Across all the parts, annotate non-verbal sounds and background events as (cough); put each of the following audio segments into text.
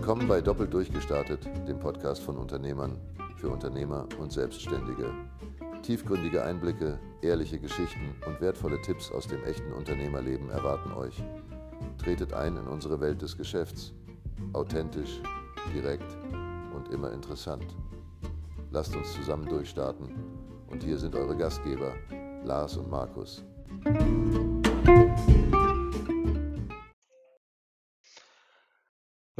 Willkommen bei Doppelt Durchgestartet, dem Podcast von Unternehmern für Unternehmer und Selbstständige. Tiefgründige Einblicke, ehrliche Geschichten und wertvolle Tipps aus dem echten Unternehmerleben erwarten euch. Tretet ein in unsere Welt des Geschäfts. Authentisch, direkt und immer interessant. Lasst uns zusammen durchstarten. Und hier sind eure Gastgeber, Lars und Markus.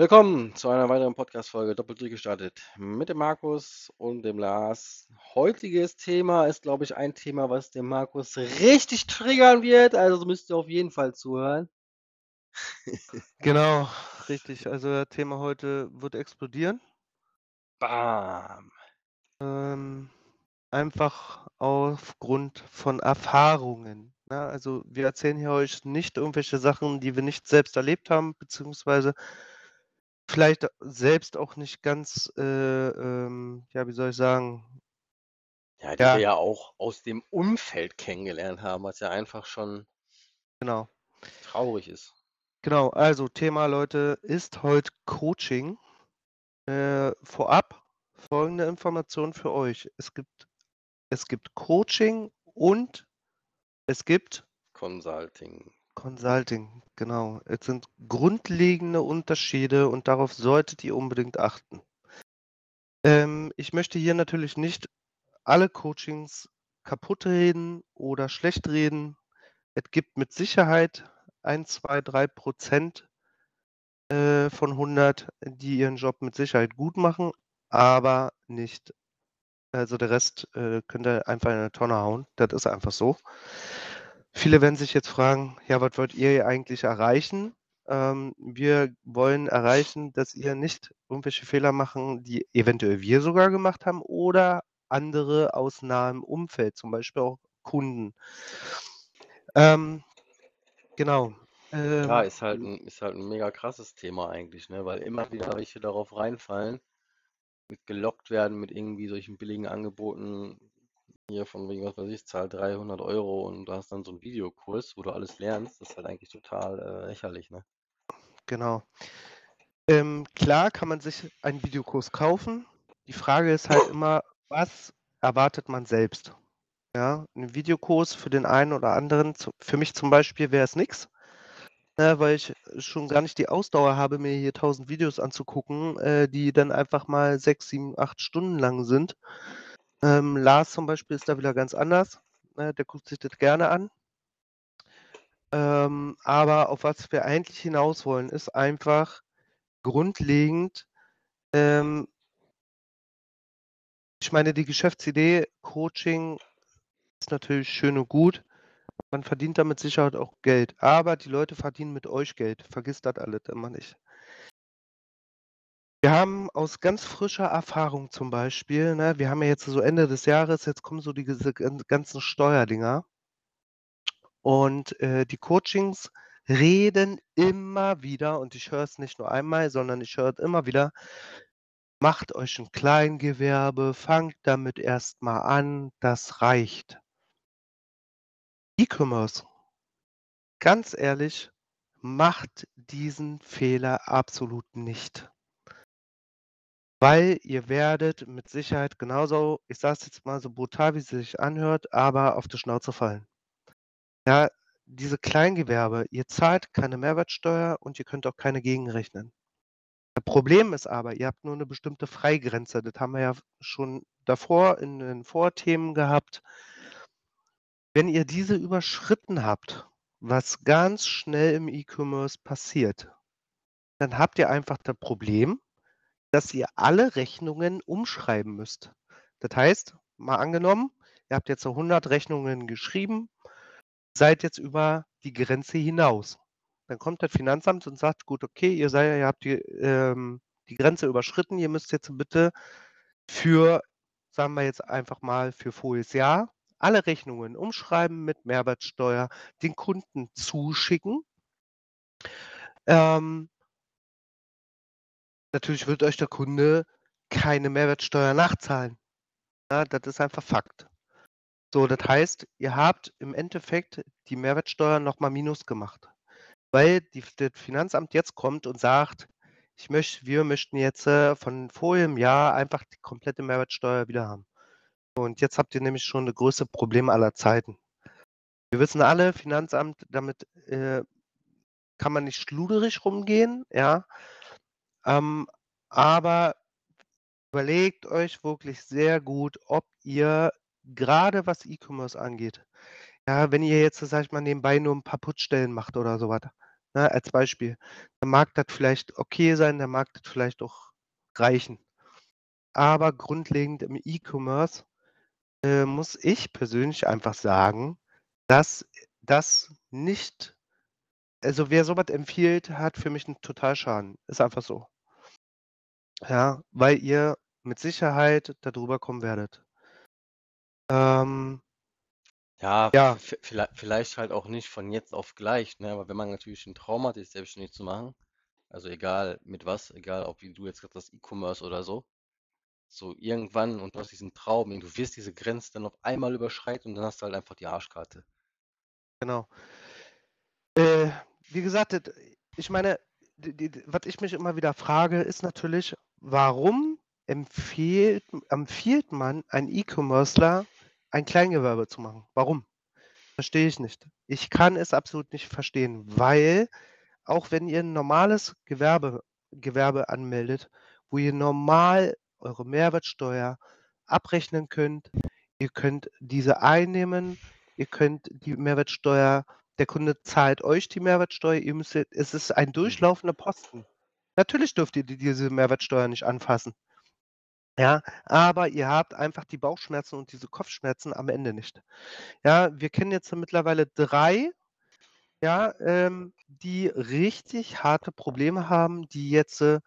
Willkommen zu einer weiteren Podcast-Folge Doppelt durchgestartet mit dem Markus und dem Lars. Heutiges Thema ist, glaube ich, ein Thema, was dem Markus richtig triggern wird. Also müsst ihr auf jeden Fall zuhören. (laughs) Genau, richtig. Also das Thema heute wird explodieren. Bam. Ähm, einfach aufgrund von Erfahrungen. Ne? Also wir erzählen hier euch nicht irgendwelche Sachen, die wir nicht selbst erlebt haben, beziehungsweise vielleicht selbst auch nicht ganz, äh, ähm, ja, wie soll ich sagen, Ja, die Ja. wir ja auch aus dem Umfeld kennengelernt haben, was ja einfach schon genau. traurig ist. Genau, also Thema, Leute, ist heute Coaching. Äh, vorab folgende Information für euch. Es gibt, es gibt Coaching und es gibt Consulting. Consulting. Genau. Es sind grundlegende Unterschiede und darauf solltet ihr unbedingt achten. Ähm, ich möchte hier natürlich nicht alle Coachings kaputt reden oder schlecht reden. Es gibt mit Sicherheit 1, 2, 3 Prozent äh, von 100, die ihren Job mit Sicherheit gut machen, aber nicht. Also der Rest äh, könnt ihr einfach in eine Tonne hauen. Das ist einfach so. Viele werden sich jetzt fragen, ja, was wollt ihr eigentlich erreichen? Ähm, wir wollen erreichen, dass ihr nicht irgendwelche Fehler machen, die eventuell wir sogar gemacht haben oder andere aus nahem Umfeld, zum Beispiel auch Kunden. Ähm, genau. Ja, Ähm, ist halt ein, ist halt ein mega krasses Thema eigentlich, ne? Weil immer wieder welche darauf reinfallen, mit gelockt werden mit irgendwie solchen billigen Angeboten, hier von wegen, was weiß ich, zahl 300 Euro und du hast dann so einen Videokurs, wo du alles lernst. Das ist halt eigentlich total äh, lächerlich, ne? Genau. Ähm, klar kann man sich einen Videokurs kaufen. Die Frage ist halt (coughs) immer, was erwartet man selbst? Ja, ein Videokurs für den einen oder anderen, für mich zum Beispiel wäre es nichts, ne, weil ich schon gar nicht die Ausdauer habe, mir hier 1000 Videos anzugucken, äh, die dann einfach mal sechs, sieben, acht Stunden lang sind. Ähm, Lars zum Beispiel ist da wieder ganz anders. Ne, der guckt sich das gerne an. Ähm, aber auf was wir eigentlich hinaus wollen, ist einfach grundlegend, ähm, ich meine, die Geschäftsidee Coaching ist natürlich schön und gut. Man verdient damit Sicherheit auch Geld. Aber die Leute verdienen mit euch Geld. Vergisst das alles immer nicht. Wir haben aus ganz frischer Erfahrung zum Beispiel, ne, wir haben ja jetzt so Ende des Jahres, jetzt kommen so diese gan- ganzen Steuerdinger. Und äh, die Coachings reden immer wieder, und ich höre es nicht nur einmal, sondern ich höre es immer wieder, macht euch ein Kleingewerbe, fangt damit erstmal an, das reicht. E-Commerce, ganz ehrlich, macht diesen Fehler absolut nicht. Weil ihr werdet mit Sicherheit genauso, ich sage es jetzt mal so brutal, wie es sich anhört, aber auf die Schnauze fallen. Ja, diese Kleingewerbe, ihr zahlt keine Mehrwertsteuer und ihr könnt auch keine gegenrechnen. Das Problem ist aber, ihr habt nur eine bestimmte Freigrenze. Das haben wir ja schon davor in den Vorthemen gehabt. Wenn ihr diese überschritten habt, was ganz schnell im E-Commerce passiert, dann habt ihr einfach das Problem, dass ihr alle Rechnungen umschreiben müsst. Das heißt, mal angenommen, ihr habt jetzt so 100 Rechnungen geschrieben, seid jetzt über die Grenze hinaus. Dann kommt das Finanzamt und sagt, gut, okay, ihr, seid, ihr habt die, ähm, die Grenze überschritten, ihr müsst jetzt bitte für, sagen wir jetzt einfach mal, für voriges Jahr alle Rechnungen umschreiben mit Mehrwertsteuer, den Kunden zuschicken. Ähm, natürlich wird euch der Kunde keine Mehrwertsteuer nachzahlen. Ja, das ist einfach Fakt. So, das heißt, ihr habt im Endeffekt die Mehrwertsteuer nochmal minus gemacht. Weil die, das Finanzamt jetzt kommt und sagt, ich möchte wir möchten jetzt, äh, von vorigem Jahr einfach die komplette Mehrwertsteuer wieder haben. Und jetzt habt ihr nämlich schon das größte Problem aller Zeiten. Wir wissen alle, Finanzamt, damit, äh, kann man nicht schluderig rumgehen, ja. Ähm, aber überlegt euch wirklich sehr gut, ob ihr gerade was E-Commerce angeht ja, wenn ihr jetzt, sage ich mal, nebenbei nur ein paar Putzstellen macht oder so was, ne, als Beispiel, dann mag das vielleicht okay sein, dann mag das vielleicht auch reichen. Aber grundlegend im E-Commerce, äh, muss ich persönlich einfach sagen, dass das nicht also, wer so was empfiehlt, hat für mich 'n Totalschaden. Ist einfach so. Ja, weil ihr mit Sicherheit da drüber kommen werdet. Ähm Ja, Ja. v viellei vielleicht halt auch nicht von jetzt auf gleich, ne? Aber wenn man natürlich 'n Traum hat, sich selbstständig zu machen, also egal mit was, egal ob wie du jetzt gesagt hast, E-Commerce oder so, so irgendwann und du hast diesen Traum du wirst diese Grenze dann auf einmal überschreiten und dann hast du halt einfach die Arschkarte. Genau. Äh, wie gesagt, ich meine, d d d was ich mich immer wieder frage, ist natürlich, warum empfiehlt empfiehlt man ein E-Commercer, ein Kleingewerbe zu machen? Warum? Verstehe ich nicht. Ich kann es absolut nicht verstehen, weil auch wenn ihr 'n normales Gewerbe Gewerbe anmeldet, wo ihr normal eure Mehrwertsteuer abrechnen könnt, ihr könnt diese einnehmen, ihr könnt die Mehrwertsteuer der Kunde zahlt euch die Mehrwertsteuer, ihr müsst es ist ein Mhm. durchlaufender Posten. Natürlich dürft ihr die diese Mehrwertsteuer nicht anfassen. Ja, aber ihr habt einfach die Bauchschmerzen und diese Kopfschmerzen am Ende nicht. Ja, wir kennen jetzt mittlerweile 3, ja, ähm, die richtig harte Probleme haben, die jetzt, äh,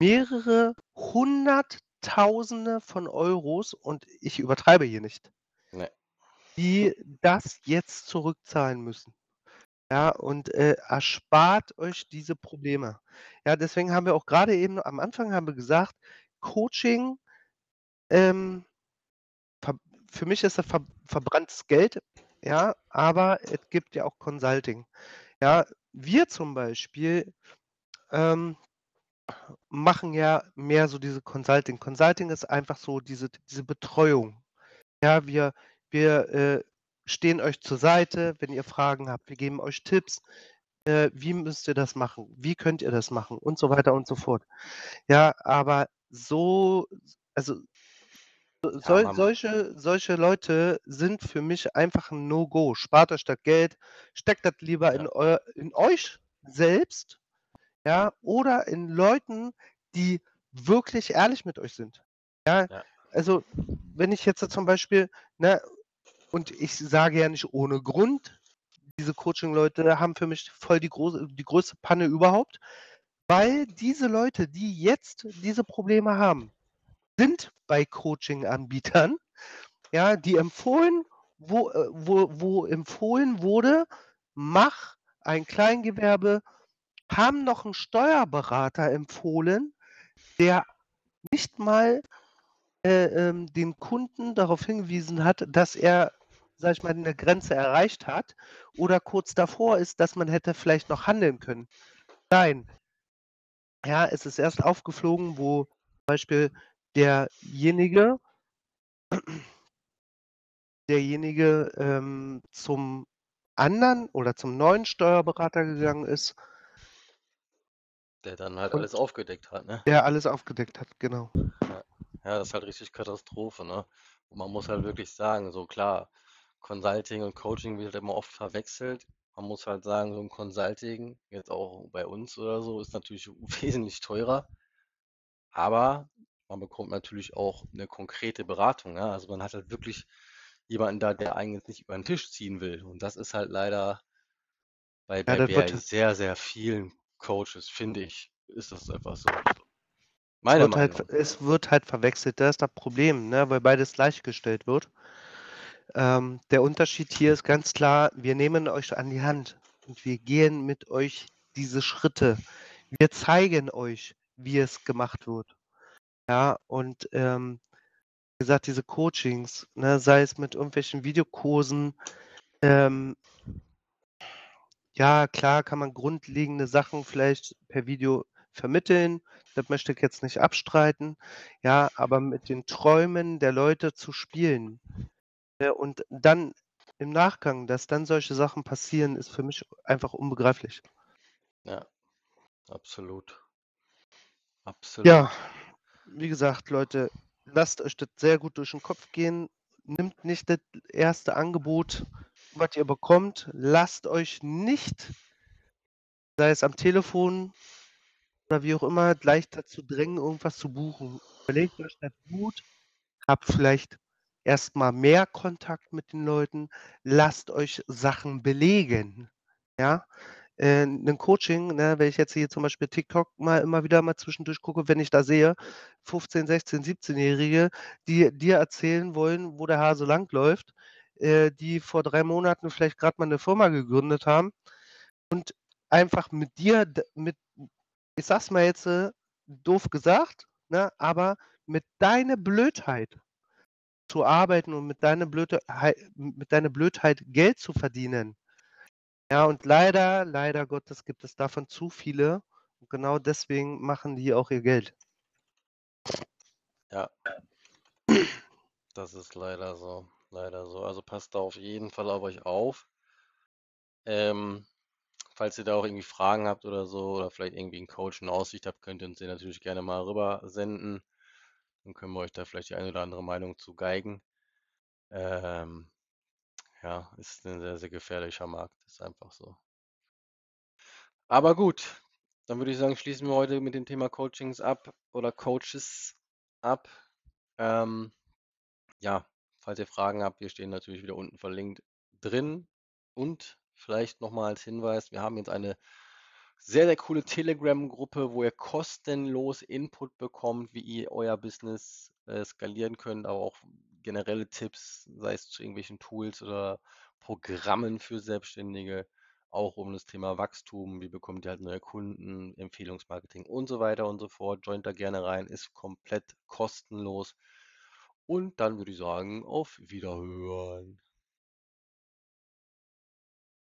mehrere Hunderttausende von Euros und ich übertreibe hier nicht Ne. die das jetzt zurückzahlen müssen. Ja, und, äh, erspart euch diese Probleme. Ja, deswegen haben wir auch grade eben am Anfang haben wir gesagt, Coaching, ähm, für mich ist das ver verbranntes Geld, ja, aber es gibt ja auch Consulting. Ja, wir zum Beispiel, ähm, machen ja mehr so diese Consulting. Consulting ist einfach so diese diese Betreuung. Ja, wir wir, äh, stehen euch zur Seite, wenn ihr Fragen habt. Wir geben euch Tipps, äh, wie müsst ihr das machen? Wie könnt ihr das machen? Und so weiter und so fort. Ja, aber so also Ja, man solche solche Leute sind für mich einfach 'n No-Go. Spart euch das Geld, steckt das lieber Ja. in eu in euch selbst, ja, oder in Leuten, die wirklich ehrlich mit euch sind. Ja, Ja. also, wenn ich jetzt zum Beispiel, ne und ich sage ja nicht ohne Grund, diese Coaching-Leute haben für mich voll die große die größte Panne überhaupt, weil diese Leute, die jetzt diese Probleme haben, sind bei Coaching-Anbietern, ja, die empfohlen wo äh, wo wo empfohlen wurde: „Mach ein Kleingewerbe“, haben noch 'n Steuerberater empfohlen, der nicht mal, äh, ähm, den Kunden darauf hingewiesen hat, dass er, sage ich mal, 'ne Grenze erreicht hat oder kurz davor ist, dass man hätte vielleicht noch handeln können. Nein. Ja, es ist erst aufgeflogen, wo zum Beispiel derjenige (clears throat) derjenige, ähm, zum anderen oder zum neuen Steuerberater gegangen ist Der dann halt alles aufgedeckt hat, ne? der alles aufgedeckt hat, genau. Ja. Ja, das ist halt richtig Katastrophe, ne? Und man muss halt wirklich sagen, so klar, Consulting und Coaching wird immer oft verwechselt. Man muss halt sagen, so 'n Consulting, jetzt auch bei uns oder so, ist natürlich (laughs) wesentlich teurer. Aber man bekommt natürlich auch 'ne konkrete Beratung, ja? Also, man hat halt wirklich jemanden da, der jetzt nicht über 'n Tisch ziehen will. Und das ist halt leider bei Ja, bei wird sehr, sehr vielen Coaches, finde ich, ist das einfach so. Es Meine wird halt Meinung. es wird halt verwechselt, das ist das Problem, ne, weil beides gleichgestellt wird. Ähm, der Unterschied hier ist ganz klar, wir nehmen euch an die Hand und wir gehen mit euch diese Schritte. Wir zeigen euch, wie es gemacht wird. Ja, und, ähm, wie gesagt, diese Coachings, ne, sei es mit irgendwelchen Videokursen, ähm ja, klar kann man grundlegende Sachen vielleicht per Video vermitteln, das möchte ich jetzt nicht abstreiten, ja, aber mit den Träumen der Leute zu spielen, ja, und dann im Nachgang, dass dann solche Sachen passieren, ist für mich einfach unbegreiflich. Ja, absolut. Absolut. Ja, wie gesagt, Leute, lasst euch das sehr gut durch den Kopf gehen. Nimmt nicht das erste Angebot, was ihr bekommt. Lasst euch nicht, sei es am Telefon oder wie auch immer, gleich dazu drängen, irgendwas zu buchen. Überlegt euch das gut, habt vielleicht erstmal mehr Kontakt mit den Leuten, lasst euch Sachen belegen. Ja, äh, 'nen Coaching, ne, wenn ich jetzt hier zum Beispiel TikTok mal immer wieder mal zwischendurch gucke, wenn ich da sehe, 15, 16, 17-Jährige, die dir erzählen wollen, wo der Hase langläuft, äh, die vor 3 Monaten vielleicht grad mal 'ne Firma gegründet haben und einfach mit dir mit ich sage es mal jetzt, äh, doof gesagt, ne, aber mit deiner Blödheit zu arbeiten und mit deiner Blöde hei mit deiner Blödheit Geld zu verdienen. Ja, und leider, leider Gottes gibt es davon zu viele und genau deswegen machen die auch ihr Geld. Ja. Das ist leider so, leider so. Also, passt da auf jeden Fall auf euch auf. Ähm, falls ihr da auch irgendwie Fragen habt oder so oder vielleicht irgendwie 'n Coach in Aussicht habt, könnt ihr uns den natürlich gerne mal rüber senden. Dann können wir euch da vielleicht die eine oder andere Meinung zu geigen. Ähm, ja, ist 'n sehr, sehr gefährlicher Markt, ist einfach so. Aber gut, dann würde ich sagen, schließen wir heute mit dem Thema Coachings ab oder Coaches ab. Ähm, ja, falls ihr Fragen habt, wir stehen natürlich wieder unten verlinkt drin. Und vielleicht noch mal als Hinweis, wir haben jetzt eine sehr, sehr coole Telegram-Gruppe, wo ihr kostenlos Input bekommt, wie ihr euer Business, äh, skalieren könnt, aber auch generelle Tipps, sei es zu irgendwelchen Tools oder Programmen für Selbstständige, auch um das Thema Wachstum, wie bekommt ihr halt neue Kunden, Empfehlungsmarketing und so weiter und so fort. Joint da gerne rein, ist komplett kostenlos. Und dann würde ich sagen, auf Wiederhören.